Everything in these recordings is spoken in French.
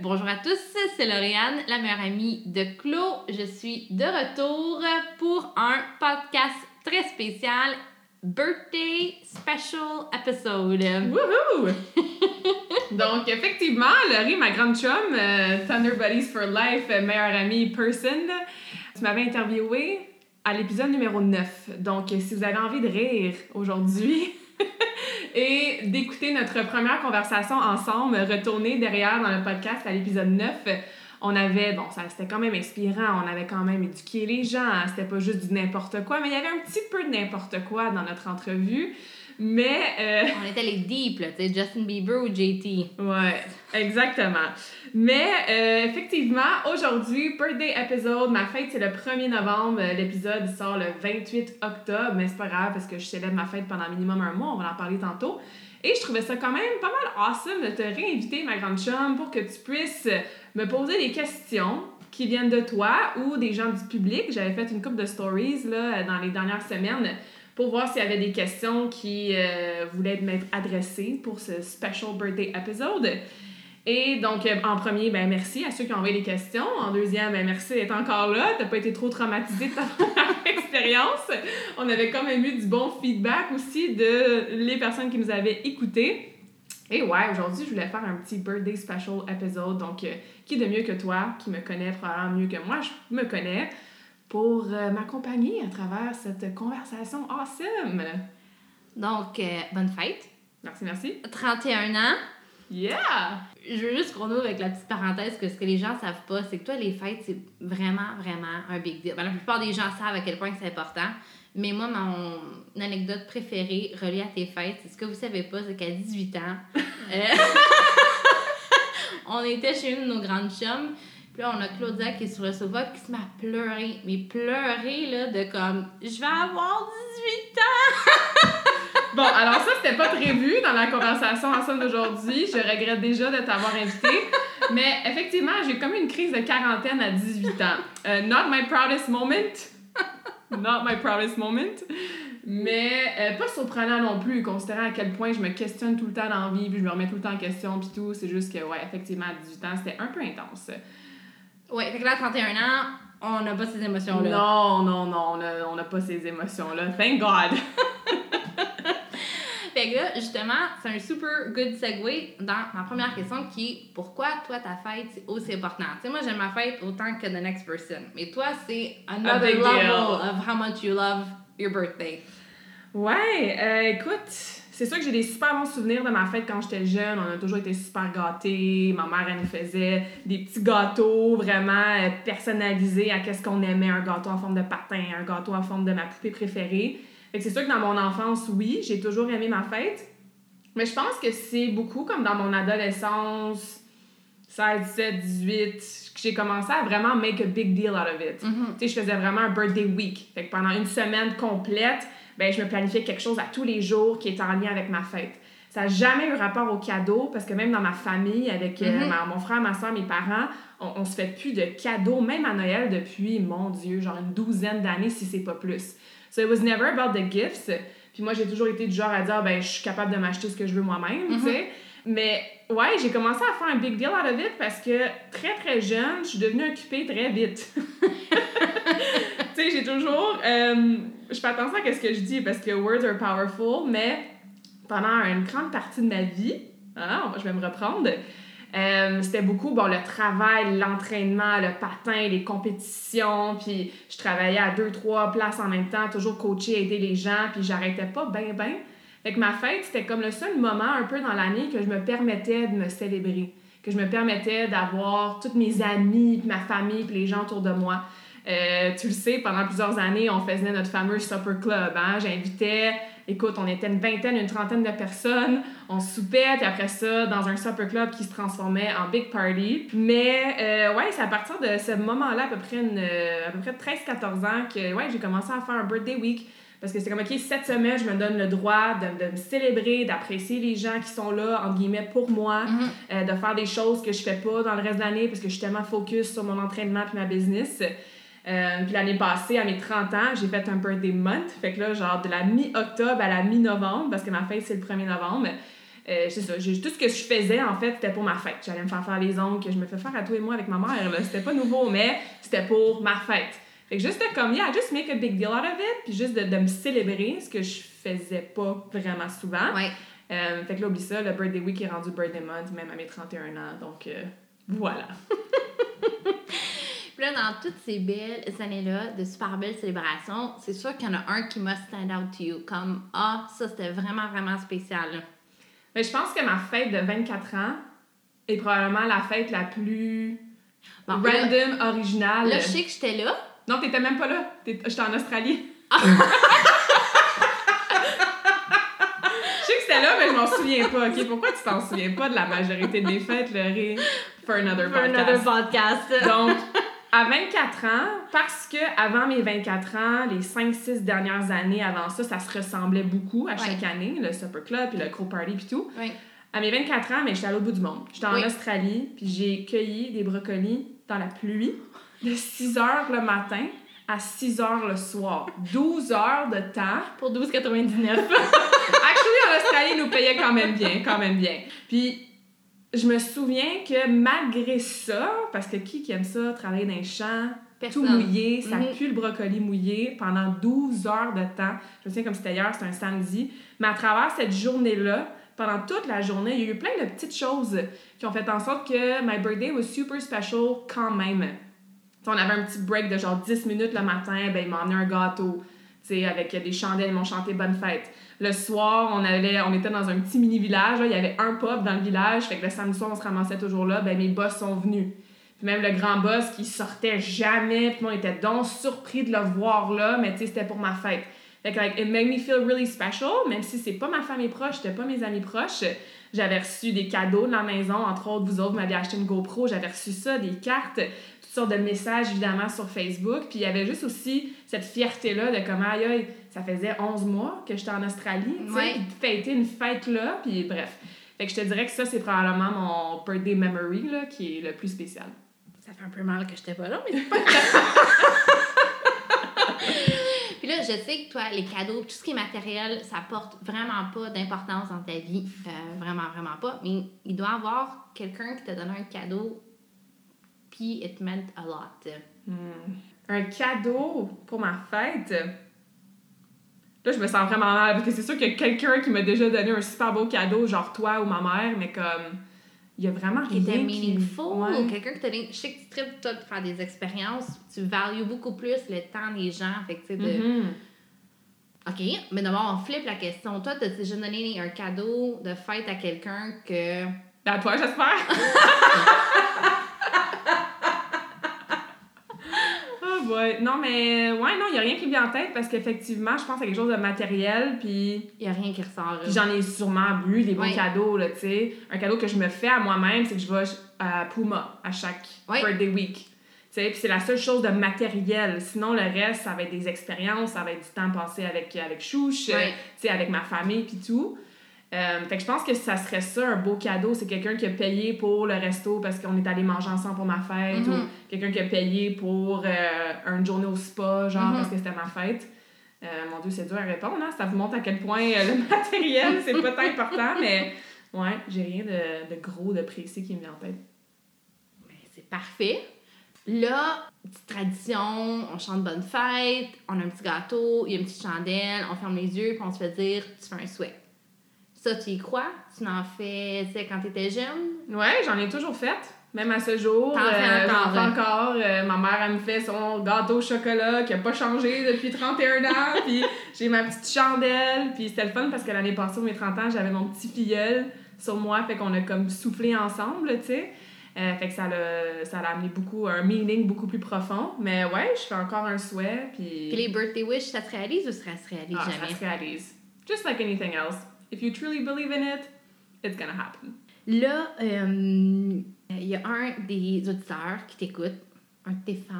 Bonjour à tous, c'est Lauriane, la meilleure amie de Claude. Je suis de retour pour un podcast très spécial Birthday Special Episode. Woohoo! Donc, effectivement, Laurie, ma grande chum, euh, Thunder Buddies for Life, meilleure amie person, tu m'avais interviewé à l'épisode numéro 9. Donc, si vous avez envie de rire aujourd'hui et d'écouter notre première conversation ensemble, retournez derrière dans le podcast à l'épisode 9 on avait, bon, ça c'était quand même inspirant, on avait quand même éduqué les gens, hein, c'était pas juste du n'importe quoi, mais il y avait un petit peu de n'importe quoi dans notre entrevue. Mais. Euh, on était les deep, là, tu sais, Justin Bieber ou JT. Ouais, exactement. Mais euh, effectivement, aujourd'hui, birthday episode, ma fête c'est le 1er novembre, l'épisode sort le 28 octobre, mais c'est pas grave parce que je célèbre ma fête pendant minimum un mois, on va en parler tantôt. Et je trouvais ça quand même pas mal awesome de te réinviter, ma grande chum, pour que tu puisses me poser des questions qui viennent de toi ou des gens du public. J'avais fait une couple de stories là, dans les dernières semaines pour voir s'il y avait des questions qui euh, voulaient m'être adressées pour ce special birthday episode. Et donc, euh, en premier, ben merci à ceux qui ont envoyé les questions. En deuxième, ben merci d'être encore là. T'as pas été trop traumatisé de ta expérience. On avait quand même eu du bon feedback aussi de les personnes qui nous avaient écoutés. Et ouais, aujourd'hui, je voulais faire un petit birthday special episode. Donc, euh, qui de mieux que toi, qui me connaît probablement mieux que moi, je me connais, pour euh, m'accompagner à travers cette conversation awesome. Donc, bonne fête. Merci, merci. 31 ans. Yeah! Je veux juste qu'on ouvre avec la petite parenthèse que ce que les gens savent pas, c'est que toi, les fêtes, c'est vraiment, vraiment un big deal. Ben, la plupart des gens savent à quel point c'est important. Mais moi, mon anecdote préférée reliée à tes fêtes, c'est ce que vous savez pas, c'est qu'à 18 ans, euh, on était chez une de nos grandes chums. Là, on a Claudia qui est sur le sofa qui se met à. Mais pleurer, là, de comme, je vais avoir 18 ans! Bon, alors ça, c'était pas prévu dans la conversation ensemble d'aujourd'hui. Je regrette déjà de t'avoir invité. Mais effectivement, j'ai comme une crise de quarantaine à 18 ans. Euh, not my proudest moment. Not my proudest moment. Mais euh, pas surprenant non plus, considérant à quel point je me questionne tout le temps dans la vie, puis je me remets tout le temps en question, puis tout. C'est juste que, ouais, effectivement, à 18 ans, c'était un peu intense. Ouais, fait que là, à 31 ans, on n'a pas ces émotions-là. Non, non, non, on n'a pas ces émotions-là. Thank God! Fait que justement, c'est un super good segue dans ma première question qui est pourquoi toi ta fête c'est aussi important? Tu sais, moi j'aime ma fête autant que the next person, mais toi c'est another level of how much you love your birthday. Ouais, euh, écoute, c'est sûr que j'ai des super bons souvenirs de ma fête quand j'étais jeune. On a toujours été super gâtés. Ma mère, elle nous faisait des petits gâteaux vraiment euh, personnalisés à qu'est-ce qu'on aimait. Un gâteau en forme de patin, un gâteau en forme de ma poupée préférée. Fait que c'est sûr que dans mon enfance, oui, j'ai toujours aimé ma fête. Mais je pense que c'est beaucoup comme dans mon adolescence, 16, 17, 18, que j'ai commencé à vraiment make a big deal out of it. Mm-hmm. Tu sais, je faisais vraiment un birthday week. Fait que pendant une semaine complète, ben, je me planifiais quelque chose à tous les jours qui était en lien avec ma fête. Ça n'a jamais eu rapport au cadeau parce que même dans ma famille, avec euh, Mm-hmm. mon frère, ma soeur, mes parents, on, on se fait plus de cadeaux, même à Noël, depuis, mon Dieu, genre une douzaine d'années, si c'est pas plus. So it was never about the gifts. Puis moi, j'ai toujours été du genre à dire, ben, je suis capable de m'acheter ce que je veux moi-même, tu sais. Mais ouais, j'ai commencé à faire un big deal out of it parce que très très jeune, je suis devenue occupée très vite. tu sais, j'ai toujours. euh, je fais attention à ce que je dis parce que words are powerful, mais pendant une grande partie de ma vie, ah, je vais me reprendre. euh, c'était beaucoup bon le travail, l'entraînement, le patin, les compétitions, puis je travaillais à deux trois places en même temps, toujours coacher, aider les gens, puis j'arrêtais pas ben ben Fait que ma fête, c'était comme le seul moment un peu dans l'année que je me permettais de me célébrer, que je me permettais d'avoir toutes mes amis, puis ma famille, puis les gens autour de moi. Euh, tu le sais, pendant plusieurs années, on faisait notre fameux supper club. Hein? J'invitais, écoute, on était une vingtaine, une trentaine de personnes. On soupait, puis après ça, dans un supper club qui se transformait en big party. Mais euh, ouais, c'est à partir de ce moment-là, à peu près, une, à peu près 13-14 ans, que ouais, j'ai commencé à faire un birthday week. Parce que c'est comme, OK, cette semaine, je me donne le droit de, de me célébrer, d'apprécier les gens qui sont là, entre guillemets, pour moi, euh, de faire des choses que je fais pas dans le reste de l'année parce que je suis tellement focus sur mon entraînement puis ma business. Euh, puis l'année passée, à mes 30 ans, j'ai fait un birthday month. Fait que là, genre de la mi-octobre à la mi-novembre, parce que ma fête, c'est le 1er novembre. Euh, c'est ça, tout ce que je faisais, en fait, c'était pour ma fête. J'allais me faire faire les ongles que je me fais faire à toi et moi avec ma mère. là. C'était pas nouveau, mais c'était pour ma fête. Fait que juste de comme, yeah, just make a big deal out of it, puis juste de, de me célébrer, ce que je faisais pas vraiment souvent. Ouais. Euh, fait que là, oublie ça, le birthday week est rendu birthday month, même à mes 31 ans. Donc, voilà. Puis là, dans toutes ces belles années-là, de super belles célébrations, c'est sûr qu'il y en a un qui must stand out to you. Comme, ah, ça, c'était vraiment, vraiment spécial. Mais je pense que ma fête de 24 ans est probablement la fête la plus Bon, là, random, originale. là, je sais que j'étais là. Non, t'étais même pas là. J'étais en Australie. je sais que c'était là, mais je m'en souviens pas. OK, pourquoi tu t'en souviens pas de la majorité des fêtes, Laurie? For another For podcast. another podcast. Donc, à 24 ans, parce que avant mes 24 ans, les 5-6 dernières années avant ça, ça se ressemblait beaucoup à chaque année, le Supper Club, puis le Crow Party, puis tout. À mes 24 ans, mais j'étais à l'autre bout du monde. J'étais en Oui. Australie, puis j'ai cueilli des brocolis dans la pluie de 6 heures le matin à 6 heures le soir. 12 heures de temps. Pour 12,99. Actually, en Australie, ils nous payaient quand même bien, quand même bien. Puis, je me souviens que malgré ça, parce que qui qui aime ça, travailler dans les champs, tout Personne. mouillé, ça Mhm. pue le brocoli mouillé pendant 12 heures de temps. Je me souviens comme c'était hier, c'était un samedi. Mais à travers cette journée-là, pendant toute la journée, il y a eu plein de petites choses qui ont fait en sorte que my birthday was super special quand même. On avait un petit break de genre 10 minutes le matin, ben il m'a emmené un gâteau, avec des chandelles, ils m'ont chanté bonne fête. Le soir, on allait, on était dans un petit mini village, il y avait un pub dans le village, fait que le samedi soir, on se ramassait toujours là, ben mes boss sont venus. Même le grand boss qui sortait jamais, puis on était donc surpris de le voir là, mais tu c'était pour ma fête. Fait que, like, it made me feel really special, même si c'est pas ma famille proche, c'était pas mes amis proches. J'avais reçu des cadeaux de la maison, entre autres, vous autres m'aviez acheté une GoPro, j'avais reçu ça, des cartes, toutes sortes de messages, évidemment, sur Facebook. Puis il y avait juste aussi cette fierté-là de comment, aïe, aïe, ça faisait 11 mois que j'étais en Australie, tu sais, Ouais. puis de fêter une fête là, puis bref. Fait que je te dirais que ça, c'est probablement mon birthday memory, là, qui est le plus spécial. Ça fait un peu mal que j'étais pas là, mais c'est pas grave. Puis là, je sais que toi, les cadeaux, tout ce qui est matériel, ça porte vraiment pas d'importance dans ta vie. Euh, vraiment, vraiment pas. Mais il doit y avoir quelqu'un qui t'a donné un cadeau, puis it meant a lot. Hmm. Un cadeau pour ma fête. Là, je me sens vraiment mal parce que c'est sûr qu'il y a quelqu'un qui m'a déjà donné un super beau cadeau, genre toi ou ma mère, mais comme. Il y a vraiment Qui rien était qui- meaningful. Ouais. Quelqu'un qui t'a donné. Je sais que tu tripes, toi, de faire des expériences. Tu values beaucoup plus le temps des gens. Fait que, tu sais, de. Mhm. OK, mais d'abord, on flippe la question. Toi, t'as déjà donné un cadeau de fête à quelqu'un que. À toi, j'espère. boy. Non, mais ouais, non, il n'y a rien qui me vient en tête parce qu'effectivement, je pense à quelque chose de matériel, puis Il n'y a rien qui ressort. puis j'en ai sûrement bu des bons Ouais. cadeaux, là, tu sais. Un cadeau que je me fais à moi-même, c'est que je vais à Puma à chaque Ouais. birthday week. Tu sais, puis c'est la seule chose de matériel. Sinon, le reste, ça va être des expériences, ça va être du temps passé avec, avec Chouche, Ouais. tu sais, avec ma famille, puis tout. Euh, fait que je pense que ça serait ça, un beau cadeau. C'est quelqu'un qui a payé pour le resto parce qu'on est allé manger ensemble pour ma fête, Mhm. ou quelqu'un qui a payé pour euh, une journée au spa, genre Mhm. parce que c'était ma fête. Euh, mon Dieu, c'est dur à répondre, hein? Ça vous montre à quel point le matériel, c'est pas tant important, mais ouais, j'ai rien de, de gros, de précis qui me vient en tête. Ben, c'est parfait. Là, petite tradition, on chante bonne fête, on a un petit gâteau, il y a une petite chandelle, on ferme les yeux, puis on se fait dire tu fais un souhait. Ça, tu y crois? Tu n'en fais, tu sais, quand t'étais jeune? Ouais, j'en ai toujours fait. Même à ce jour, T'en euh, encore, j'en fais hein? encore. Euh, ma mère, elle me fait son gâteau au chocolat qui a pas changé depuis 31 ans. puis j'ai ma petite chandelle. Puis c'était le fun parce que l'année passée, au mes 30 ans, j'avais mon petit filleul sur moi. Fait qu'on a comme soufflé ensemble, tu sais. Euh, fait que ça l'a, ça l'a amené beaucoup, un meaning beaucoup plus profond. Mais ouais, je fais encore un souhait. Puis, Puis les birthday wish, ça se réalise ou ça se réalise ah, jamais? ça se réalise. Just like anything else. If you truly believe in it, it's gonna happen. Là, euh, il y a un des auditeurs qui t'écoute, un de tes fans,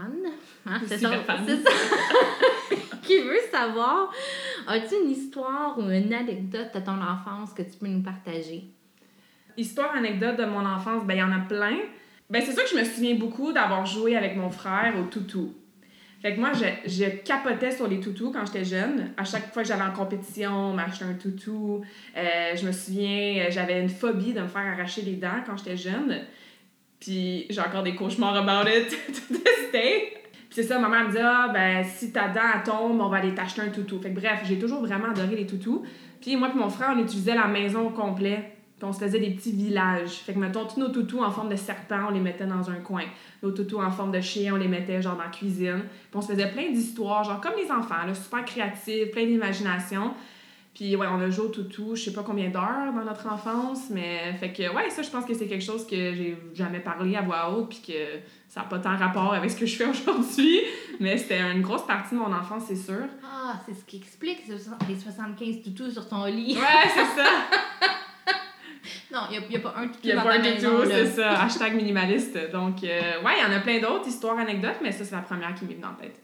hein, c'est ça, c'est qui veut savoir, as-tu une histoire ou une anecdote de ton enfance que tu peux nous partager? Histoire, anecdote de mon enfance, ben il y en a plein. Ben c'est sûr que je me souviens beaucoup d'avoir joué avec mon frère au toutou. Fait que moi, je, je capotais sur les toutous quand j'étais jeune. À chaque fois que j'allais en compétition, on m'achetait un toutou. Euh, je me souviens, euh, j'avais une phobie de me faire arracher les dents quand j'étais jeune. Puis j'ai encore des cauchemars about it to this day. Puis c'est ça, ma mère me dit Ah, ben si ta dent tombe, on va aller t'acheter un toutou. Fait que bref, j'ai toujours vraiment adoré les toutous. Puis moi et mon frère, on utilisait la maison au complet. Puis on se faisait des petits villages. Fait que mettons, tous nos toutous en forme de serpent, on les mettait dans un coin. Nos toutous en forme de chien, on les mettait genre dans la cuisine. Puis on se faisait plein d'histoires, genre comme les enfants, là, super créatifs, plein d'imagination. Puis ouais, on a joué au toutou, je sais pas combien d'heures dans notre enfance, mais fait que ouais, ça je pense que c'est quelque chose que j'ai jamais parlé à voix haute puis que ça n'a pas tant rapport avec ce que je fais aujourd'hui, mais c'était une grosse partie de mon enfance, c'est sûr. Ah, c'est ce qui explique les 75 toutous sur ton lit. Ouais, c'est ça. Non, il n'y a, pas un Il y a pas un là. c'est ça. Hashtag minimaliste. Donc euh, ouais, il y en a plein d'autres histoires, anecdotes, mais ça c'est la première qui m'est venue en tête.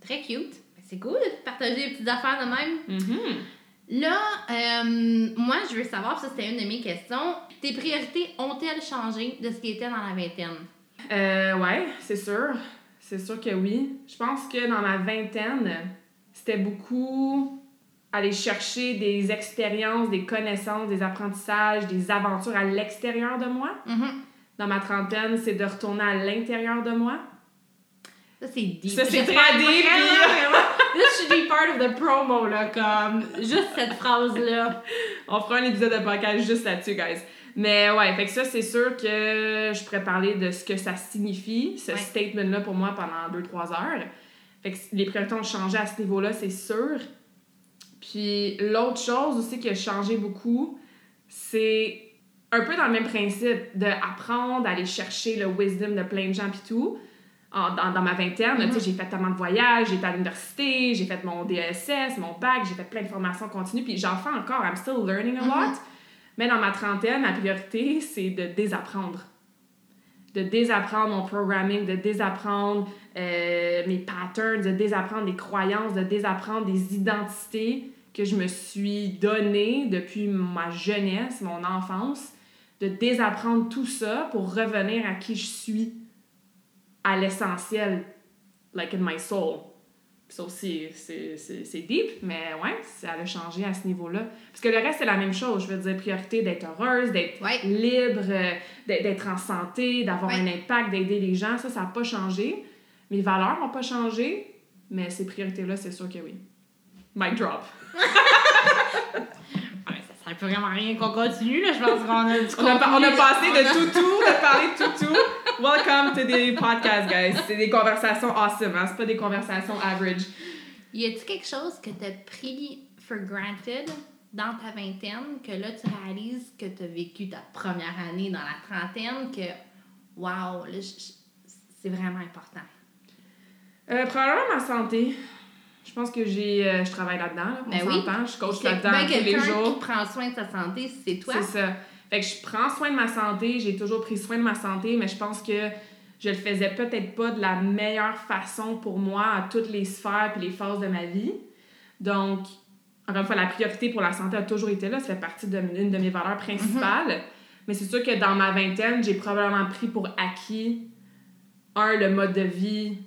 Très cute. C'est cool de partager des petites affaires de même. Mhm. Là, euh, moi, je veux savoir, ça c'était une de mes questions, tes priorités ont-elles changé de ce qui était dans la vingtaine? Euh, ouais, c'est sûr. C'est sûr que oui. Je pense que dans ma vingtaine, c'était beaucoup aller chercher des expériences, des connaissances, des apprentissages, des aventures à l'extérieur de moi. Mhm. Dans ma trentaine, c'est de retourner à l'intérieur de moi. Ça, c'est deep. Ça, c'est très deep. This should be part of the promo, là, comme juste cette phrase-là. On fera un épisode de podcast juste là-dessus, guys. Mais ouais, fait que ça, c'est sûr que je pourrais parler de ce que ça signifie, ce Ouais. statement-là pour moi pendant 2-3 heures. Fait que les priorités ont changé à ce niveau-là, c'est sûr. Puis l'autre chose aussi qui a changé beaucoup, c'est un peu dans le même principe d'apprendre, d'aller chercher le wisdom de plein de gens puis tout. En- dans, dans ma vingtaine, tu sais, j'ai fait tellement de voyages, j'ai été à l'université, j'ai fait mon DSS, mon bac, j'ai fait plein de formations continues, puis j'en fais encore, I'm still learning a lot. Mais dans ma trentaine, ma priorité, c'est de désapprendre. De désapprendre mon programming, de désapprendre euh, mes patterns, de désapprendre des croyances, de désapprendre des identités que je me suis données depuis ma jeunesse, mon enfance, de désapprendre tout ça pour revenir à qui je suis, à l'essentiel, like in my soul. Ça aussi, c'est- deep, mais ouais, ça a changé à ce niveau-là. Parce que le reste, c'est la même chose. Je veux dire, priorité d'être heureuse, d'être Ouais. libre, euh, d'être d'être en santé, d'avoir Ouais. un impact, d'aider les gens. Ça, ça n'a pas changé. Mes valeurs n'ont pas changé, mais ces priorités-là, c'est sûr que oui. Mic drop. Ça sert plus vraiment à rien qu'on continue, là. Je pense qu'on a du On a, on a contenu. passé de a- toutou, de parler de toutou. Welcome to the podcast, guys. C'est des conversations awesome, hein? C'est pas des conversations average. Y a-tu quelque chose que t'as pris for granted dans ta vingtaine que là tu réalises que t'as vécu ta première année dans la trentaine que wow, là, c'est vraiment important? Euh, probablement ma santé. Je pense que j'ai, euh, je travaille là-dedans. Là, on Ben oui. Je coach là-dedans ben, tous les jours. qui prend soin de sa santé, c'est toi. C'est ça. Fait que je prends soin de ma santé, j'ai toujours pris soin de ma santé, mais je pense que je le faisais peut-être pas de la meilleure façon pour moi à toutes les sphères et les phases de ma vie. Donc, encore une fois, la priorité pour la santé a toujours été là, ça fait partie d'une de mes valeurs principales. Mais c'est sûr que dans ma vingtaine, j'ai probablement pris pour acquis, un, le mode de vie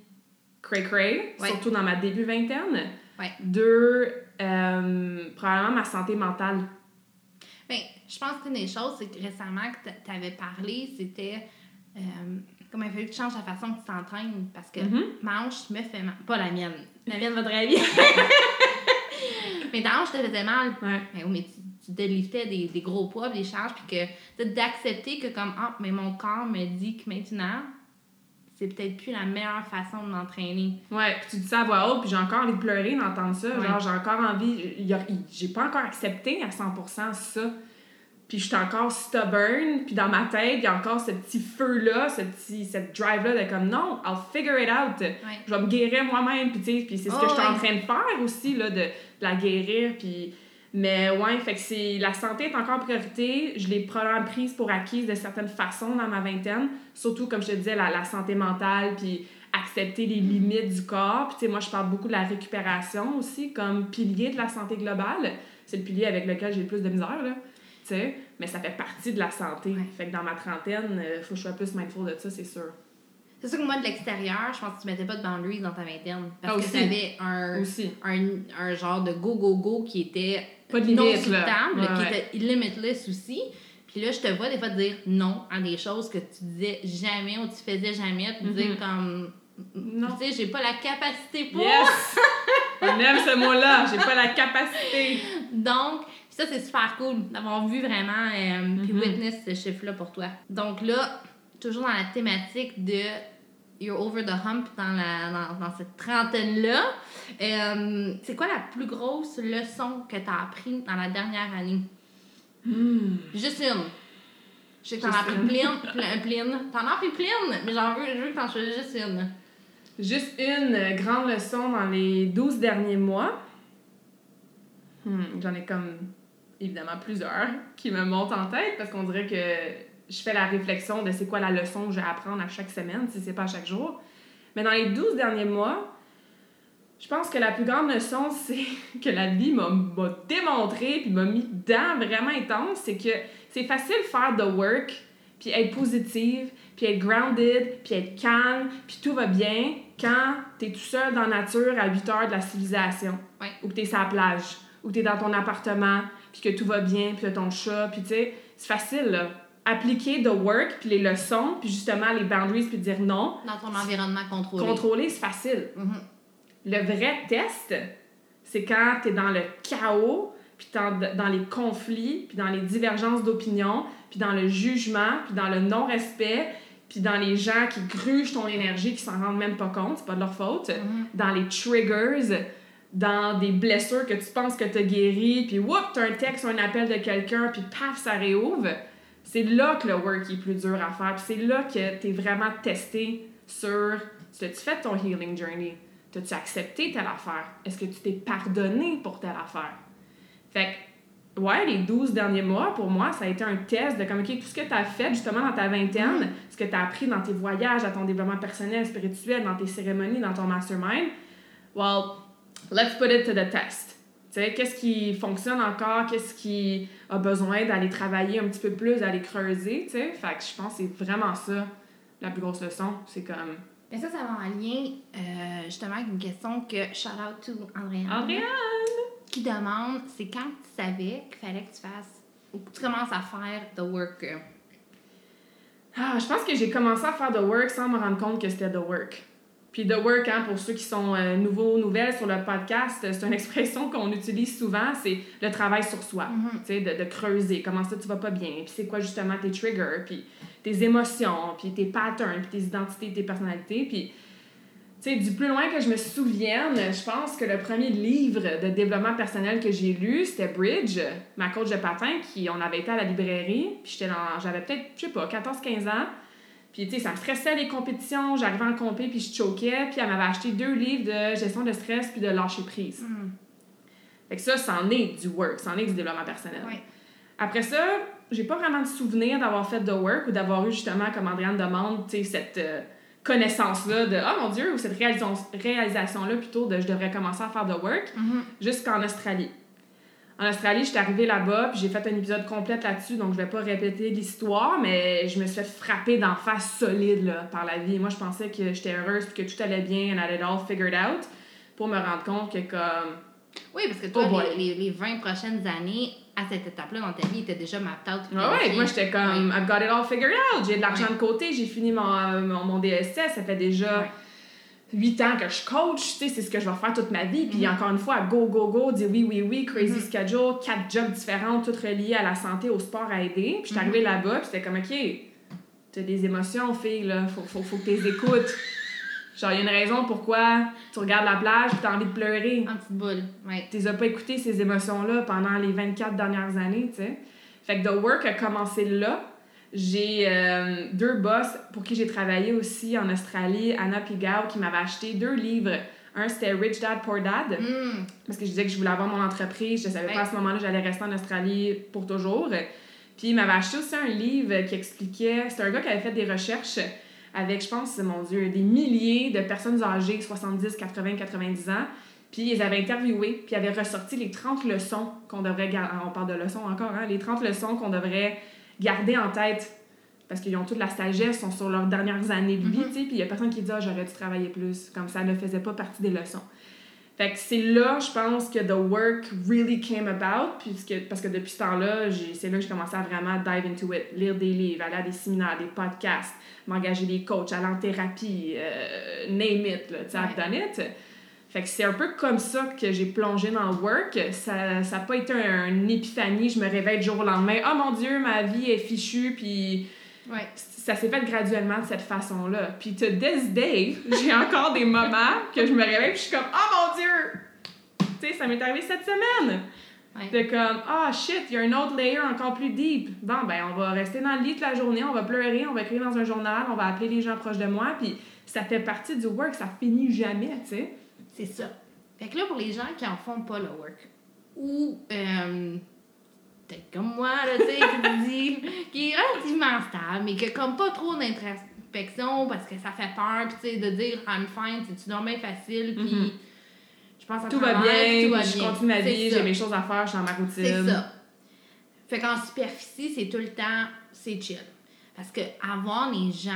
cray-cray, Ouais. surtout dans ma début vingtaine. Ouais. Deux, euh, probablement ma santé mentale. Ben, je pense qu'une des choses, c'est que récemment que tu avais parlé, c'était euh, comme il fallait que tu changes la façon que tu t'entraînes. Parce que Mhm. ma hanche me fait mal. Pas la mienne. La mienne va très bien. mais ta hanche te faisait mal. Ouais. Mais oui, mais tu, tu des, des gros poids, des charges, puis que d'accepter que comme, ah, mais mon corps me dit que maintenant, c'est peut-être plus la meilleure façon de m'entraîner. Ouais, puis tu dis ça à voix haute, puis j'ai encore envie de pleurer d'entendre ça. Genre, j'ai encore envie. J'ai pas encore accepté à 100% ça. Puis je suis encore stubborn, puis dans ma tête, il y a encore ce petit feu-là, ce petit, cette drive-là de comme non, I'll figure it out. Je vais me guérir moi-même, puis tu sais, puis c'est ce que je suis en train de faire aussi, là, de, de la guérir, puis mais ouais, fait que c'est la santé est encore priorité. Je l'ai probablement prise pour acquise de certaines façons dans ma vingtaine, surtout comme je te disais la, la santé mentale puis accepter les limites du corps. Puis tu sais moi je parle beaucoup de la récupération aussi comme pilier de la santé globale. C'est le pilier avec lequel j'ai le plus de misère là. Tu sais, mais ça fait partie de la santé. Fait que dans ma trentaine, il euh, faut que je sois plus mindful de ça, c'est sûr. C'est sûr que moi, de l'extérieur, je pense que tu mettais pas de boundaries dans ta vingtaine. Parce ah, que tu avais un, un, un, genre de go-go-go qui était pas de non souhaitable, qui était limitless aussi. Puis là, je te vois des fois dire non à des choses que tu disais jamais ou tu faisais jamais. Tu disais mm-hmm. comme. Non. Tu sais, j'ai pas la capacité pour. Yes! On aime ce mot-là, j'ai pas la capacité. Donc, ça, c'est super cool d'avoir vu vraiment euh, puis mm-hmm. witness ce chiffre-là pour toi. Donc là, toujours dans la thématique de You're over the hump dans, la, dans, dans cette trentaine-là. Euh, c'est quoi la plus grosse leçon que tu as appris dans la dernière année? Hmm. Juste une. Je sais que t'en as appris plein, plein, plein. T'en as appris plein, mais j'en veux, je veux que t'en choisisses juste une. Juste une grande leçon dans les 12 derniers mois. Hmm, J'en ai comme évidemment plusieurs qui me montent en tête parce qu'on dirait que je fais la réflexion de c'est quoi la leçon que j'ai à apprendre à chaque semaine, si c'est pas à chaque jour. Mais dans les 12 derniers mois, je pense que la plus grande leçon, c'est que la vie m'a démontré puis m'a mis dedans vraiment intense, c'est que c'est facile de faire the work, puis être positive, puis être grounded, puis être calme, puis tout va bien quand tu es tout seul dans la nature à 8 heures de la civilisation. Ou que tu es sur la plage, ou que tu es dans ton appartement, puis que tout va bien, puis tu ton chat, puis tu sais, c'est facile là appliquer the work, puis les leçons, puis justement les boundaries, puis dire non. Dans ton environnement contrôlé. Contrôler, c'est facile. Mm-hmm. Le vrai test, c'est quand tu es dans le chaos, puis dans les conflits, puis dans les divergences d'opinion, puis dans le jugement, puis dans le non-respect, puis dans les gens qui grugent ton énergie, qui s'en rendent même pas compte, c'est pas de leur faute, mm-hmm. dans les triggers, dans des blessures que tu penses que tu as guéries, puis whoop, tu un texte ou un appel de quelqu'un, puis paf, ça réouvre c'est là que le work est plus dur à faire. c'est là que tu es vraiment testé sur as-tu fait ton healing journey? T'as-tu accepté telle affaire? Est-ce que tu t'es pardonné pour telle affaire? Fait que, ouais, les 12 derniers mois, pour moi, ça a été un test de comme, OK, tout ce que tu as fait justement dans ta vingtaine, mm. ce que tu as appris dans tes voyages, à ton développement personnel, spirituel, dans tes cérémonies, dans ton mastermind, well, let's put it to the test qu'est-ce qui fonctionne encore, qu'est-ce qui a besoin d'aller travailler un petit peu plus, d'aller creuser, tu sais. Fait que je pense que c'est vraiment ça, la plus grosse leçon. C'est comme... Mais ça, ça va en lien, euh, justement, avec une question que shout out to Andréane. Andréane! Qui demande, c'est quand tu savais qu'il fallait que tu fasses, ou que tu commences à faire the work? Ah, je pense que j'ai commencé à faire the work sans me rendre compte que c'était the work. Puis the work, hein, pour ceux qui sont euh, nouveaux, nouvelles sur le podcast, c'est une expression qu'on utilise souvent, c'est le travail sur soi, tu sais, de, de, creuser, comment ça tu vas pas bien, puis c'est quoi justement tes triggers, puis tes émotions, puis tes patterns, puis tes identités, tes personnalités, puis tu sais, du plus loin que je me souvienne, je pense que le premier livre de développement personnel que j'ai lu, c'était Bridge, ma coach de patin, qui, on avait été à la librairie, puis j'étais j'avais peut-être, je sais pas, 14-15 ans, puis, tu sais, ça me stressait les compétitions. J'arrivais en compé, puis je choquais. Puis, elle m'avait acheté deux livres de gestion de stress puis de lâcher prise. Mm. Fait que ça, c'en est du work, c'en est du développement personnel. Oui. Après ça, j'ai pas vraiment de souvenir d'avoir fait de work ou d'avoir eu justement, comme Andréane demande, tu sais, cette euh, connaissance-là de « Oh mon Dieu! » ou cette réalisation-là plutôt de « Je devrais commencer à faire de work mm-hmm. jusqu'en Australie. En Australie, j'étais arrivée là-bas, puis j'ai fait un épisode complet là-dessus, donc je vais pas répéter l'histoire, mais je me suis fait frapper d'en face solide là, par la vie. Moi, je pensais que j'étais heureuse, puis que tout allait bien, and I had it all figured out, pour me rendre compte que comme... Oui, parce que toi, oh les, les, 20 prochaines années, à cette étape-là dans ta vie, étaient déjà mapped out. Ah ouais, moi, j'étais comme, I've got it all figured out. J'ai de l'argent de côté, j'ai fini mon, mon, mon, DSS, ça fait déjà 8 ans que je coach, tu sais, c'est ce que je vais faire toute ma vie. Puis encore une fois, go, go, go, dire oui, oui, oui, crazy schedule, quatre jobs différents, toutes reliées à la santé, au sport, à aider. Puis je suis arrivée là-bas, puis c'était comme, OK, t'as des émotions, fille, là, faut, faut, faut que tu les écoutes. Genre, il y a une raison pourquoi tu regardes la plage et t'as envie de pleurer. En petite boule, ouais. Tu les as pas écouté, ces émotions-là, pendant les 24 dernières années, tu sais. Fait que The Work a commencé là. J'ai euh, deux boss pour qui j'ai travaillé aussi en Australie, Anna Pigao, qui m'avait acheté deux livres. Un, c'était Rich Dad, Poor Dad, Mm. parce que je disais que je voulais avoir mon entreprise. Je savais Ouais. pas à ce moment-là j'allais rester en Australie pour toujours. Puis il m'avait acheté aussi un livre qui expliquait... C'était un gars qui avait fait des recherches avec, je pense, mon Dieu, des milliers de personnes âgées, 70, 80, 90 ans. Puis ils avaient interviewés, puis ils avaient ressorti les 30 leçons qu'on devrait garder. On parle de leçons encore, hein? Les 30 leçons qu'on devrait garder en tête. Parce qu'ils ont toute la sagesse, sont sur leurs dernières années de vie, Mhm. tu sais. Puis il y a personne qui dit, ah, j'aurais dû travailler plus. Comme ça ne faisait pas partie des leçons. Fait que c'est là, je pense, que the work really came about. Puisque, parce que depuis ce temps-là, c'est là que j'ai commencé à vraiment dive into it. Lire des livres, aller à des séminaires, des podcasts, m'engager des coachs, aller en thérapie, euh, name it, là, tu sais, I've done it. Fait que c'est un peu comme ça que j'ai plongé dans le work. Ça n'a pas été un, une épiphanie, je me réveille du jour au lendemain. Oh mon Dieu, ma vie est fichue, puis Ouais. ça s'est fait graduellement de cette façon-là. Puis to this day, j'ai encore des moments que je me réveille puis je suis comme oh mon dieu. Tu sais, ça m'est arrivé cette semaine. Ouais. De comme ah shit, il y a un autre layer encore plus deep. Bon ben on va rester dans le lit toute la journée, on va pleurer, on va écrire dans un journal, on va appeler les gens proches de moi puis ça fait partie du work, ça finit jamais, tu sais. C'est ça. Fait que là, pour les gens qui en font pas le work, ou euh, peut-être comme moi, là, tu sais, qui dit, qui est relativement stable, mais qui a comme pas trop d'introspection parce que ça fait peur, puis tu sais, de dire I'm fine, c'est-tu normal facile, puis Mhm. je pense à Tout va bien, tout va je bien. continue ma vie, j'ai mes choses à faire, je suis dans ma routine. C'est ça. Fait qu'en superficie, c'est tout le temps, c'est chill. Parce que avoir les gens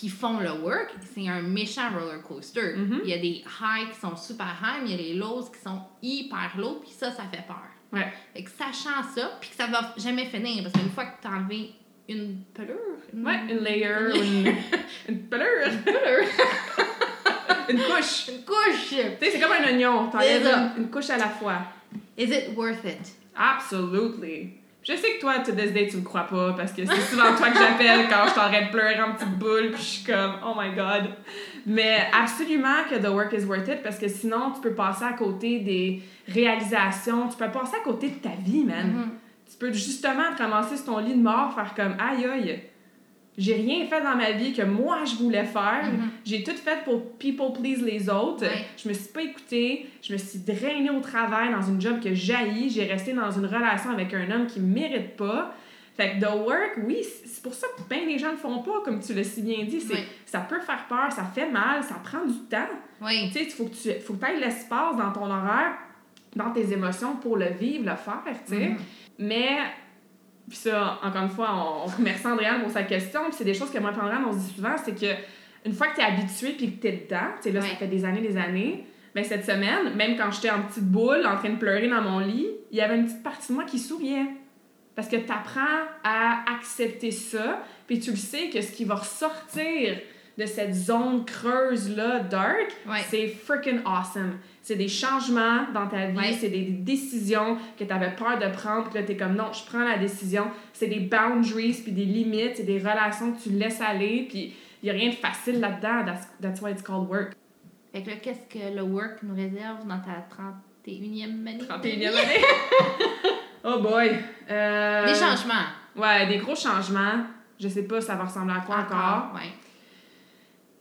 qui font le work, c'est un méchant roller coaster. Mhm. Il y a des highs qui sont super high, mais il y a les lows qui sont hyper low, puis ça, ça fait peur. Ouais. Fait que sachant ça, puis que ça va jamais finir, parce qu'une fois que t'as enlevé une pelure, une, Ouais, une layer, une, une pelure, une pelure, une couche. une couche, Tu sais, c'est comme un oignon, t'enlèves une, une couche à la fois. is it worth it? Absolutely. Je sais que toi, to this day, tu me crois pas parce que c'est souvent toi que j'appelle quand je t'arrête de pleurer en petite boule puis je suis comme, oh my god. Mais absolument que the work is worth it parce que sinon, tu peux passer à côté des réalisations, tu peux passer à côté de ta vie, man. Mhm. Tu peux justement te ramasser sur ton lit de mort, faire comme, aïe aïe. J'ai rien fait dans ma vie que moi je voulais faire. Mhm. J'ai tout fait pour people please les autres. Je me suis pas écoutée. Je me suis drainée au travail dans une job que j'haïs. J'ai resté dans une relation avec un homme qui me mérite pas. Fait que the work, oui, c'est pour ça que ben les gens le font pas, comme tu l'as si bien dit. Ça peut faire peur, ça fait mal, ça prend du temps. Oui. Tu sais, il faut que tu faut que aies l'espace dans ton horaire, dans tes émotions pour le vivre, le faire, tu sais. Mhm. Mais, puis ça, encore une fois, on, on remercie Andréane pour sa question. Puis c'est des choses que moi et Andréane, on se dit souvent, c'est que une fois que tu es habitué puis que tu es dedans, tu sais, là, ça fait des années, des années, ben cette semaine, même quand j'étais en petite boule, en train de pleurer dans mon lit, il y avait une petite partie de moi qui souriait. Parce que tu apprends à accepter ça, puis tu le sais que ce qui va ressortir de cette zone creuse-là, dark, Ouais. c'est freaking awesome. C'est des changements dans ta vie, Ouais. c'est des décisions que tu avais peur de prendre, puis là, tu es comme non, je prends la décision. C'est des boundaries, puis des limites, c'est des relations que tu laisses aller, puis il n'y a rien de facile là-dedans. That's, that's why it's called work. Fait que là, qu'est-ce que le work nous réserve dans ta 31e année? 31e année? oh boy. Euh, Des changements. Ouais, des gros changements. Je sais pas ça va ressembler à quoi encore. Ouais.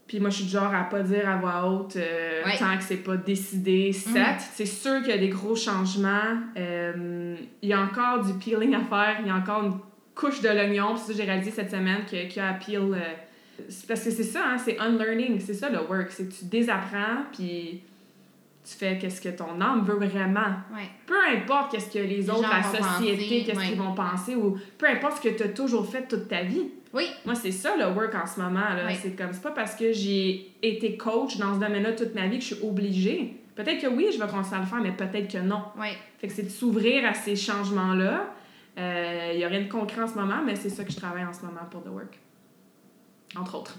Puis moi, je suis du genre à pas dire à voix haute euh, Ouais. tant que c'est pas décidé, set. Mhm. C'est sûr qu'il y a des gros changements. Euh, il y a encore du peeling à faire. Il y a encore une couche de l'oignon. Puis ça, j'ai réalisé cette semaine qu'il y a à peel. euh, parce que c'est ça, hein, c'est unlearning. C'est ça le work. C'est que tu désapprends, puis tu fais qu'est-ce que ton âme veut vraiment. Ouais. Peu importe qu'est-ce que les, Les autres, la société, qu'est-ce ouais. qu'ils vont penser, ou peu importe ce que tu as toujours fait toute ta vie. Oui. Moi, c'est ça le work en ce moment. là. C'est comme, c'est pas parce que j'ai été coach dans ce domaine-là toute ma vie que je suis obligée. Peut-être que oui, je vais continuer à le faire, mais peut-être que non. Ouais. Fait que c'est de s'ouvrir à ces changements-là. Il y a rien de concret en ce moment, mais c'est ça que je travaille en ce moment pour The Work. Entre autres.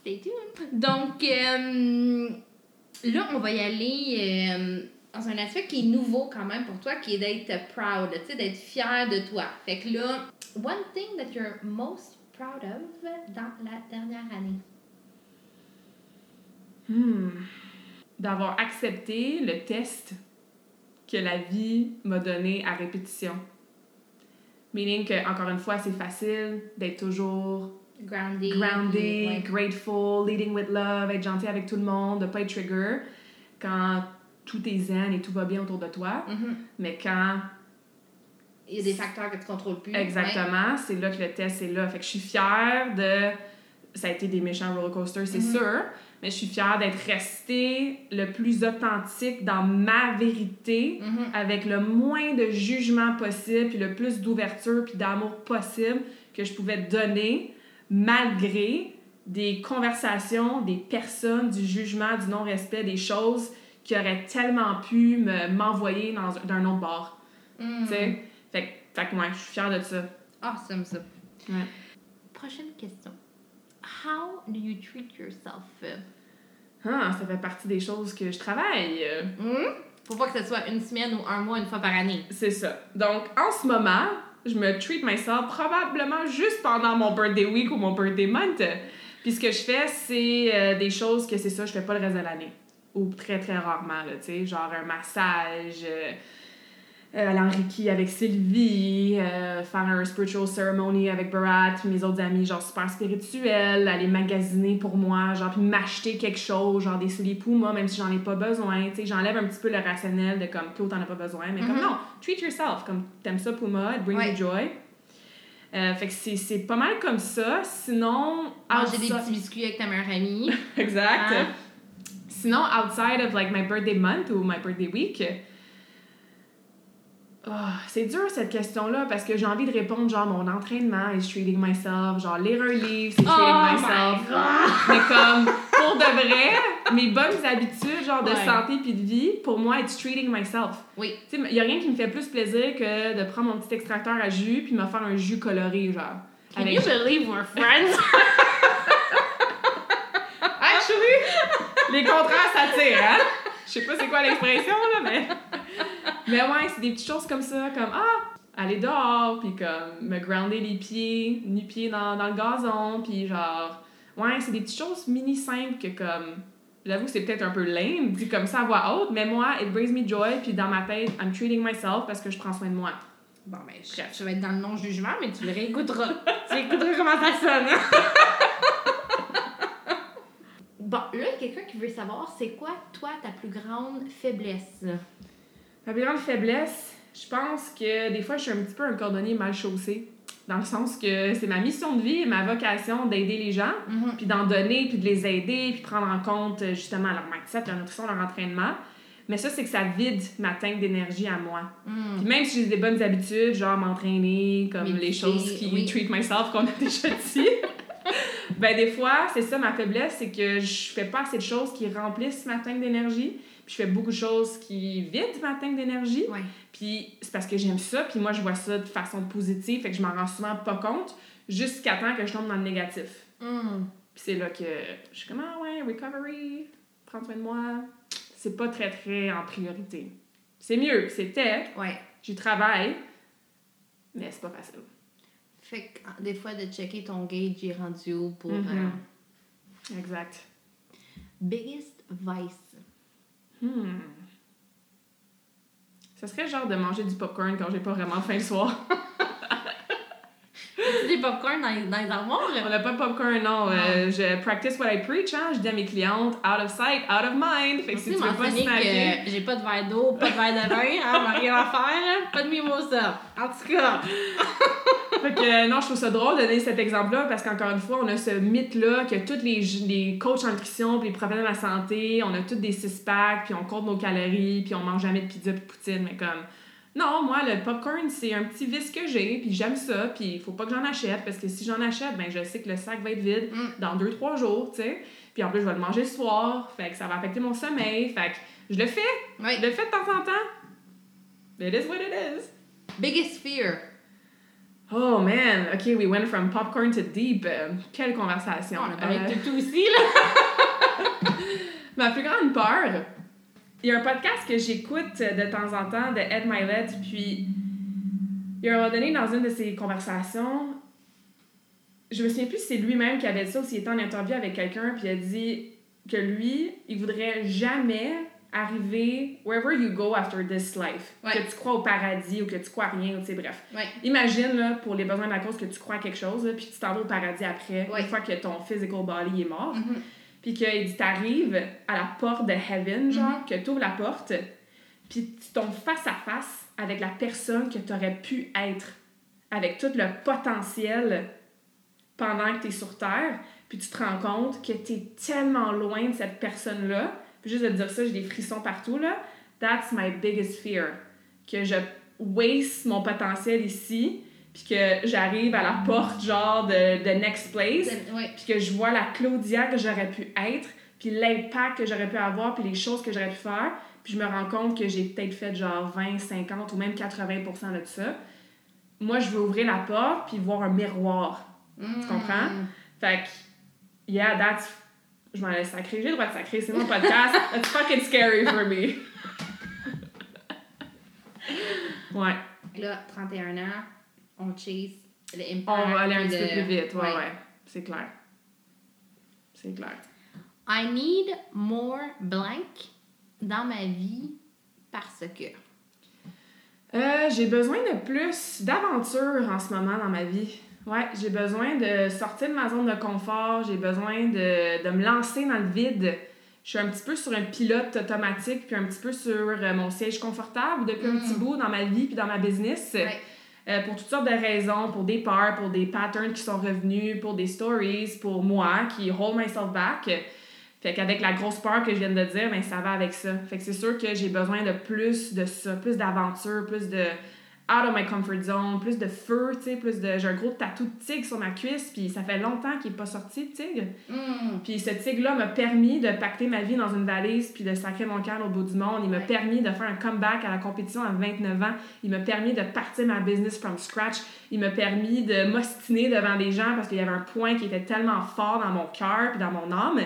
stay tuned. Donc, euh, là, on va y aller euh, dans un aspect qui est nouveau quand même pour toi, qui est d'être proud, d'être fier de toi. Fait que là, one thing that you're most proud of dans la dernière année. Hmm. D'avoir accepté le test que la vie m'a donné à répétition. Meaning que, encore une fois, c'est facile d'être toujours Grounded. grounded, ouais. grateful, leading with love, être gentil avec tout le monde, de pas être trigger quand tout est zen et tout va bien autour de toi. Mhm. Mais quand Il y a des facteurs que tu contrôles plus. Exactement, c'est là que le test est là. Fait que je suis fière de. Ça a été des méchants roller coasters, c'est Mhm. sûr, mais je suis fière d'être restée le plus authentique dans ma vérité. Mhm. avec le moins de jugement possible, puis le plus d'ouverture puis d'amour possible que je pouvais donner, malgré des conversations, des personnes, du jugement, du non-respect, des choses qui auraient tellement pu me- m'envoyer dans un- d'un autre bord. Tu sais? Fait, que- fait que moi, je suis fière de ça. Awesome, ça. Ouais. Prochaine question. How do you treat yourself? Ah, ça fait partie des choses que je travaille. Hmm? Faut pas que ce soit une semaine ou un mois, une fois par année. C'est ça. Donc, en ce moment, je me treat myself probablement juste pendant mon birthday week ou mon birthday month. Puis ce que je fais, c'est euh, des choses que c'est ça, je fais pas le reste de l'année. Ou très, très rarement, là, tu sais. Genre un massage, euh, euh, aller en Reiki avec Sylvie, euh, faire un spiritual ceremony avec Barat, mes autres amis, genre super spirituels, aller magasiner pour moi, genre, puis m'acheter quelque chose, genre des souliers Puma, même si j'en ai pas besoin, tu sais, j'enlève un petit peu le rationnel de comme, Claude, t'en as pas besoin, mais comme Mhm. non, treat yourself, comme t'aimes ça Puma, it brings Ouais. you joy. Euh, fait que c'est pas mal comme ça. Sinon, Manger des outside- petits biscuits avec ta meilleure amie. Exact. Hein? Sinon, outside of like my birthday month ou my birthday week, ah, c'est dur cette question-là parce que j'ai envie de répondre genre mon entraînement is treating myself, genre lire un livre c'est Oh myself. Mais comme pour de vrai, mes bonnes habitudes genre de Ouais. santé puis de vie, pour moi it's treating myself. Oui. Tu sais, il y a rien qui me fait plus plaisir que de prendre mon petit extracteur à jus puis me faire un jus coloré genre. Can you believe we're friends? Actually, les contrats s'attirent, hein? Je sais pas c'est quoi l'expression, là, mais... Mais ouais, c'est des petites choses comme ça, comme, ah, aller dehors, puis comme, me grounder les pieds, nu-pieds dans, dans le gazon, puis genre... Ouais, c'est des petites choses mini simples que comme... J'avoue que c'est peut-être un peu lame, dit comme ça à voix haute, mais moi, it brings me joy, puis dans ma tête, I'm treating myself parce que je prends soin de moi. Bon, ben, je, je vais être dans le non-jugement, mais tu le réécouteras. tu écouteras comment ça sonne. hein? bon, là, il y a quelqu'un qui veut savoir, c'est quoi, toi, ta plus grande faiblesse? Ma plus grande faiblesse, je pense que des fois, je suis un petit peu un cordonnier mal chaussé. Dans le sens que c'est ma mission de vie et ma vocation d'aider les gens, Mhm. puis d'en donner, puis de les aider, puis prendre en compte euh, justement leur mindset, leur nutrition, leur entraînement. Mais ça, c'est que ça vide ma tank d'énergie à moi. Mm. Puis même si j'ai des bonnes habitudes, genre m'entraîner, comme les choses qui oui. treat myself qu'on a déjà dit, ben des fois, c'est ça ma faiblesse, c'est que je fais pas assez de choses qui remplissent ma tank d'énergie. Je fais beaucoup de choses qui vident ma tank d'énergie. Ouais. Puis c'est parce que j'aime ça, puis moi je vois ça de façon positive, fait que je m'en rends souvent pas compte jusqu'à temps que je tombe dans le négatif. Mm. Puis c'est là que je suis comme ah ouais, recovery, prendre soin de moi. C'est pas très très en priorité. C'est mieux, c'était, Ouais. j'y travaille, mais c'est pas facile. Fait que, ah, des fois, de checker ton gauge est rendu où pour... Mhm. euh, Exact. biggest vice. Hmm. Ça serait genre de manger du popcorn quand j'ai pas vraiment faim le soir. Des popcorn dans les, dans les armoires? On n'a pas de popcorn, non. Euh, je practice what I preach, hein. Je dis à mes clientes, out of sight, out of mind. Fait que si tu veux pas snacker... que j'ai pas de verre d'eau, pas de verre de vin, hein, rien à faire, pas de mimosa. En tout cas, Fait que euh, non, je trouve ça drôle de donner cet exemple-là parce qu'encore une fois, on a ce mythe-là que tous les, les coachs en nutrition puis les professionnels de la santé, on a tous des six-packs puis on compte nos calories puis on mange jamais de pizza puis de poutine. Mais comme, non, moi, le popcorn, c'est un petit vice que j'ai puis j'aime ça puis il faut pas que j'en achète parce que si j'en achète, ben je sais que le sac va être vide Mm. dans deux, trois jours, tu sais. Puis en plus, je vais le manger le soir, fait que ça va affecter mon sommeil. Fait que je le fais, oui. je le fais de temps en temps. It is what it is. Biggest fear. Oh man, ok, we went from popcorn to deep. Euh, quelle conversation. On a parlé de tout aussi, là. Ma plus grande peur, il y a un podcast que j'écoute de temps en temps de Ed Milet, puis il y a un moment donné, dans une de ses conversations, je me souviens plus si c'est lui-même qui avait dit ça ou s'il était en interview avec quelqu'un, puis il a dit que lui, il voudrait jamais arriver wherever you go after this life. Ouais. Que tu crois au paradis ou que tu crois à rien, tu sais, bref. Ouais. Imagine, là, pour les besoins de la cause, que tu crois à quelque chose, là, puis tu t'en vas au paradis après, Ouais. une fois que ton physical body est mort. Mhm. Puis qu'il dit, t'arrives à la porte de heaven, genre, Mhm. que t'ouvres la porte, puis tu tombes face à face avec la personne que t'aurais pu être, avec tout le potentiel pendant que t'es sur Terre, puis tu te rends compte que t'es tellement loin de cette personne-là. Juste de dire ça, j'ai des frissons partout, là. That's my biggest fear. Que je waste mon potentiel ici, puis que j'arrive à la porte, genre, de, de next place, Ouais. puis que je vois la Claudia que j'aurais pu être, puis l'impact que j'aurais pu avoir, puis les choses que j'aurais pu faire, puis je me rends compte que j'ai peut-être fait genre 20, 50 ou même 80% de ça. Moi, je veux ouvrir la porte puis voir un miroir. Tu comprends? Fait que, yeah, that's. Je m'en laisse sacrer. J'ai le droit de sacrer, c'est mon podcast. It's fucking scary for me. ouais. Là, 31 ans, on chase le impact. On va aller un petit peu plus vite. Ouais, Ouais. ouais. C'est clair. C'est clair. I need more blank dans ma vie parce que. Euh, j'ai besoin de plus d'aventure en ce moment dans ma vie. Ouais, j'ai besoin de sortir de ma zone de confort, j'ai besoin de, de me lancer dans le vide. Je suis un petit peu sur un pilote automatique, puis un petit peu sur euh, mon siège confortable depuis un petit bout dans ma vie puis dans ma business. Ouais. Euh, pour toutes sortes de raisons, pour des peurs, pour des patterns qui sont revenus, pour des stories, pour moi qui hold myself back. Fait qu'avec la grosse peur que je viens de dire, ben ça va avec ça. Fait que c'est sûr que j'ai besoin de plus de ça, plus d'aventure, plus de out of my comfort zone, plus de feu, tu sais, plus de... J'ai un gros tatou de tigre sur ma cuisse, puis ça fait longtemps qu'il est pas sorti, le tigre. Mm. Puis ce tigre-là m'a permis de pacter ma vie dans une valise puis de sacrer mon cœur au bout du monde. Il m'a Ouais. permis de faire un comeback à la compétition à 29 ans. Il m'a permis de partir ma business from scratch. Il m'a permis de m'ostiner devant des gens parce qu'il y avait un point qui était tellement fort dans mon cœur puis dans mon âme.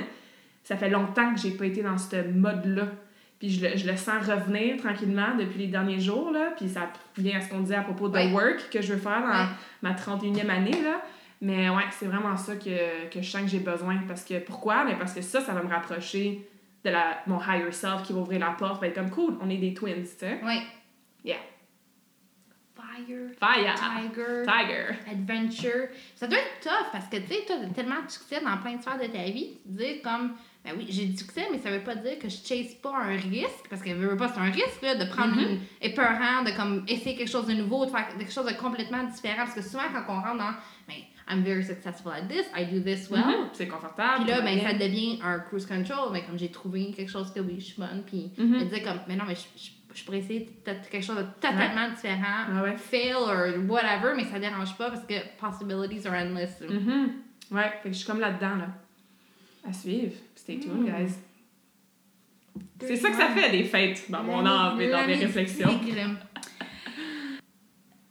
Ça fait longtemps que j'ai pas été dans ce mode-là. Puis je le, je le sens revenir tranquillement depuis les derniers jours, là. Puis ça vient à ce qu'on disait à propos de Ouais. work que je veux faire dans Ouais. ma 31e année, là. Mais ouais, c'est vraiment ça que, que je sens que j'ai besoin. Parce que, pourquoi? Mais parce que ça, ça va me rapprocher de la, mon higher self qui va ouvrir la porte, va être comme cool, on est des twins, tu sais. Ouais. Yeah. Fire. Fire! Tiger. Tiger! adventure. Ça doit être tough parce que tu sais, toi, t'as tellement de succès dans plein de sphères de ta vie. Tu dis comme, ben oui, j'ai du succès, mais ça veut pas dire que je chase pas un risque parce que veux pas, c'est un risque là, de prendre Mhm. une épeurant, de comme essayer quelque chose de nouveau, de faire quelque chose de complètement différent. Parce que souvent, quand on rentre dans, ben, I'm very successful at this, I do this well. Mhm. C'est confortable. Puis là, ben, bien. ça devient un cruise control. Mais comme j'ai trouvé quelque chose que oui, je suis bonne. Puis Mhm. je disais comme, mais non, mais je, je, je pourrais essayer peut-être quelque chose de totalement différent. Ah ouais. Fail or whatever, mais ça dérange pas parce que possibilities are endless. Mhm. Ouais, fait que je suis comme là-dedans, là. À suivre. Stay tuned, Mm. guys. C'est ça que ça fait, des fêtes, dans mon âme et dans mes réflexions.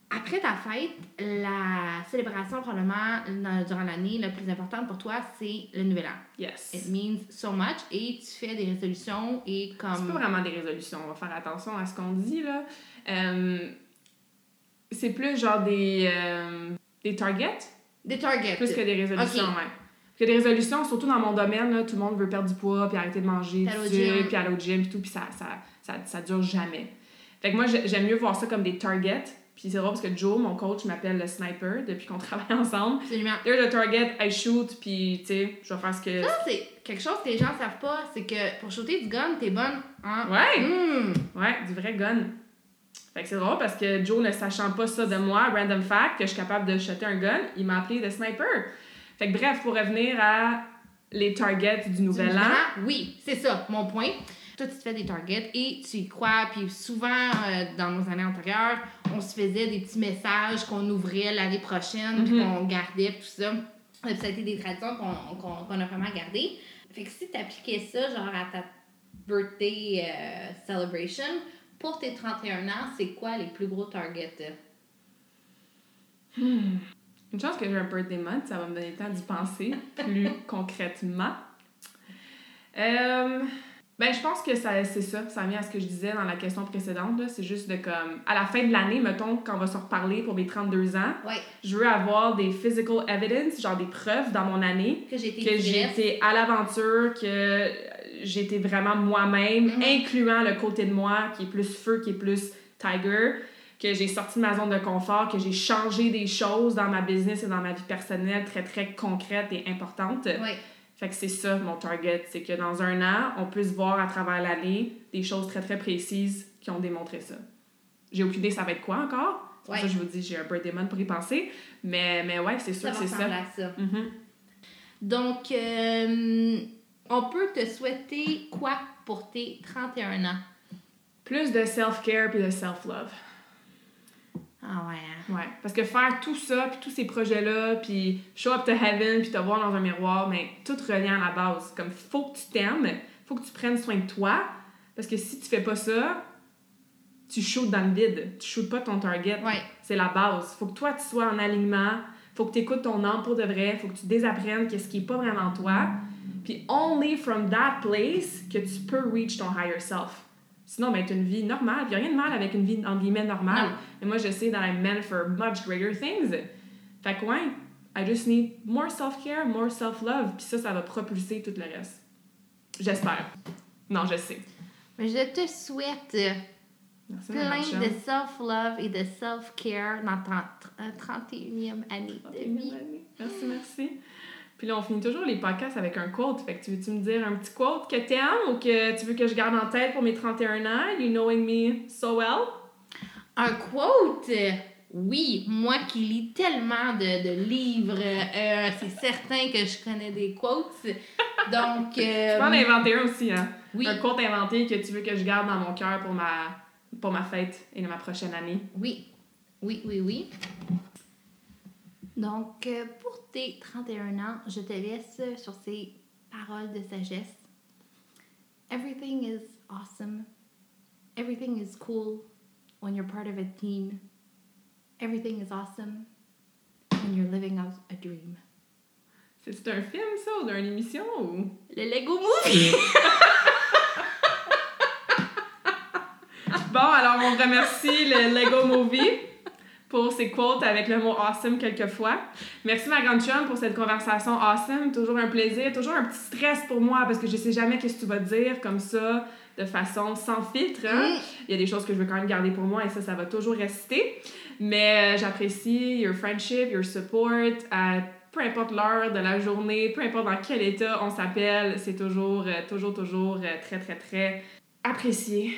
Après ta fête, la célébration probablement dans- durant l'année la plus importante pour toi, c'est le nouvel an. Yes. It means so much et tu fais des résolutions et C'est pas comme... vraiment des résolutions, on va faire attention à ce qu'on dit, là. Euh, c'est plus genre des, euh, des targets, Des targets. plus que des résolutions, ouais. Que des résolutions, surtout dans mon domaine, là, tout le monde veut perdre du poids, puis arrêter de manger, puis aller au gym, puis tout, puis ça, ça, ça, ça dure jamais. Fait que moi, j'ai- j'aime mieux voir ça comme des targets. Puis c'est drôle parce que Joe, mon coach, m'appelle le sniper depuis qu'on travaille ensemble. Absolument. There's a target, I shoot, puis tu sais, je vais faire ce que. Ça, c'est quelque chose que les gens savent pas, c'est que pour shooter du gun, t'es bonne en... Ouais! Hmm. Ouais, du vrai gun. Fait que c'est drôle parce que Joe, ne sachant pas ça de moi, random fact, que je suis capable de shotter un gun, il m'a appelé de sniper. Fait que bref, pour revenir à les targets du nouvel Du an. an, Oui, c'est ça, mon point. Toi, tu te fais des targets et tu y crois. Puis souvent, euh, dans nos années antérieures, on se faisait des petits messages qu'on ouvrait l'année prochaine, puis Mhm. qu'on gardait, tout ça. Et puis ça a été des traditions qu'on a vraiment gardées. Fait que si tu appliquais ça, genre à ta birthday euh, celebration, pour tes 31 ans, c'est quoi les plus gros targets? Hmm. Une chance que j'ai un birthday month, ça va me donner le temps d'y penser plus concrètement. Euh, ben, je pense que ça, c'est ça. Ça vient à ce que je disais dans la question précédente. là. C'est juste de comme. À la fin de l'année, mettons, quand on va se reparler pour mes 32 ans, Ouais. je veux avoir des physical evidence, genre des preuves dans mon année, Que j'ai été que j'ai dresse. été à l'aventure, que été vraiment moi-même, Mhm. incluant le côté de moi qui est plus feu, qui est plus tiger, que j'ai sorti de ma zone de confort, que j'ai changé des choses dans ma business et dans ma vie personnelle très, très concrètes et importantes. Ouais. Fait que c'est ça mon target, c'est que dans un an, on puisse voir à travers l'année des choses très très précises qui ont démontré ça. J'ai aucune idée ça va être quoi encore. C'est Ouais. ça que je vous dis, j'ai un birthday month pour y penser. Mais, mais ouais, c'est sûr Ça que c'est ça. à ça. Mhm. Donc, euh, on peut te souhaiter quoi pour tes 31 ans? Plus de self-care puis de self-love. Ah ouais. hein. Ouais. Parce que faire tout ça, puis tous ces projets-là, puis show up to heaven, puis te voir dans un miroir, mais tout revient à la base. Comme, faut que tu t'aimes, faut que tu prennes soin de toi, parce que si tu fais pas ça, tu shootes dans le vide. Tu shootes pas ton target. Ouais. C'est la base. Faut que toi, tu sois en alignement. Faut que tu écoutes ton âme pour de vrai. Faut que tu désapprennes qu'est-ce qui est pas vraiment toi. Puis only from that place que tu peux reach ton higher self. Sinon, ben, tu une vie normale. Il a rien de mal avec une vie, en guillemets, normale. Et moi, je sais that I'm meant for much greater things. Fait que, ouais, I just need more self-care, more self-love. Puis ça, ça va propulser tout le reste. J'espère. Non, je sais. Mais je te souhaite euh, Merci, plein de self-love et de self-care dans ta tr- 31e année de vie. Merci, merci. Puis là, on finit toujours les podcasts avec un quote. Fait que tu veux-tu me dire un petit quote que t'aimes ou que tu veux que je garde en tête pour mes 31 ans? You knowing me so well? Un quote? euh, Oui, moi qui lis tellement de, de livres, euh, c'est certain que je connais des quotes. Donc, euh, Je peux en inventer un aussi, hein? oui, Un quote inventé que tu veux que je garde dans mon cœur pour ma, pour ma fête et ma prochaine année. oui, oui, oui, oui. Donc, euh, pour tes 31 ans, je te laisse sur ces paroles de sagesse. Everything is awesome. Everything is cool when you're part of a team. Everything is awesome when you're living out a dream. C'est un film, ça, ou d'une émission? Ou... Le Lego Movie! Bon, alors on remercie le Lego Movie pour ses quotes avec le mot awesome quelquefois. Merci ma grande chum pour cette conversation awesome. Toujours un plaisir, toujours un petit stress pour moi parce que je sais jamais qu'est-ce que tu vas dire comme ça, de façon sans filtre. hein. Il y a des choses que je veux quand même garder pour moi et ça, ça va toujours rester. Mais euh, j'apprécie your friendship, your support. peu importe l'heure de la journée, peu importe dans quel état on s'appelle, c'est toujours, euh, toujours, toujours euh, très, très, très apprécié.